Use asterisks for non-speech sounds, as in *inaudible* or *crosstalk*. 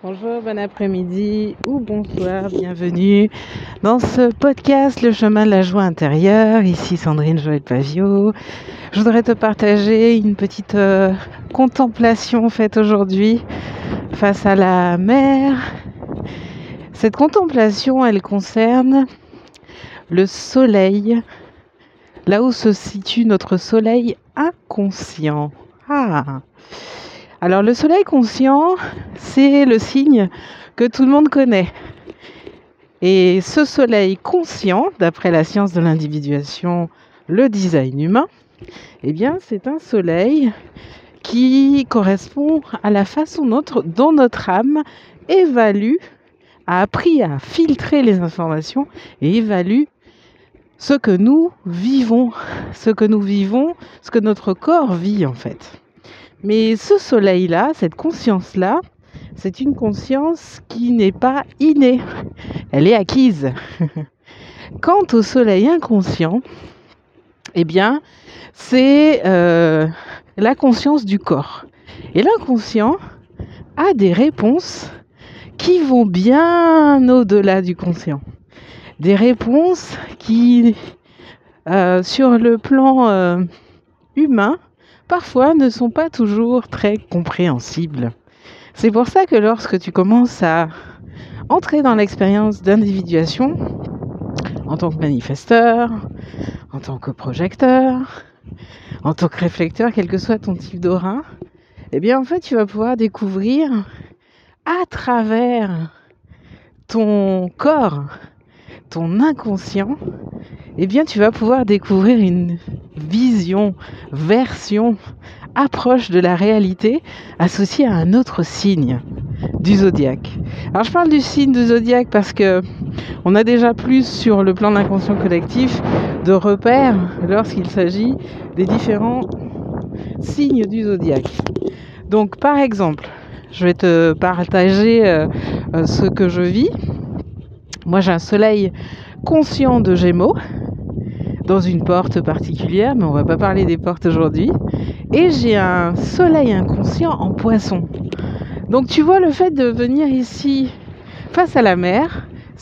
Bonjour, bon après-midi ou bonsoir, bienvenue dans ce podcast Le chemin de la joie intérieure. Ici Sandrine Joël Pavio. Je voudrais te partager une petite euh, contemplation faite aujourd'hui face à la mer. Cette contemplation, elle concerne le soleil, là où se situe notre soleil inconscient. Ah alors le soleil conscient, c'est le signe que tout le monde connaît. Et ce soleil conscient, d'après la science de l'individuation, le design humain, eh bien c'est un soleil qui correspond à la façon dont notre âme évalue, a appris à filtrer les informations et évalue ce que nous vivons, ce que nous vivons, ce que notre corps vit en fait. Mais ce soleil-là, cette conscience-là, c'est une conscience qui n'est pas innée, elle est acquise. *laughs* Quant au soleil inconscient, eh bien, c'est euh, la conscience du corps. Et l'inconscient a des réponses qui vont bien au-delà du conscient. Des réponses qui, euh, sur le plan euh, humain, parfois ne sont pas toujours très compréhensibles. C'est pour ça que lorsque tu commences à entrer dans l'expérience d'individuation, en tant que manifesteur, en tant que projecteur, en tant que réflecteur, quel que soit ton type d'aura, eh bien en fait tu vas pouvoir découvrir à travers ton corps, ton inconscient, eh bien tu vas pouvoir découvrir une vision, version, approche de la réalité associée à un autre signe du zodiaque. Alors je parle du signe du zodiaque parce que on a déjà plus sur le plan de l'inconscient collectif de repères lorsqu'il s'agit des différents signes du zodiaque. Donc par exemple, je vais te partager euh, euh, ce que je vis. Moi j'ai un soleil conscient de Gémeaux dans une porte particulière, mais on va pas parler des portes aujourd'hui. Et j'ai un soleil inconscient en poisson. Donc tu vois le fait de venir ici face à la mer,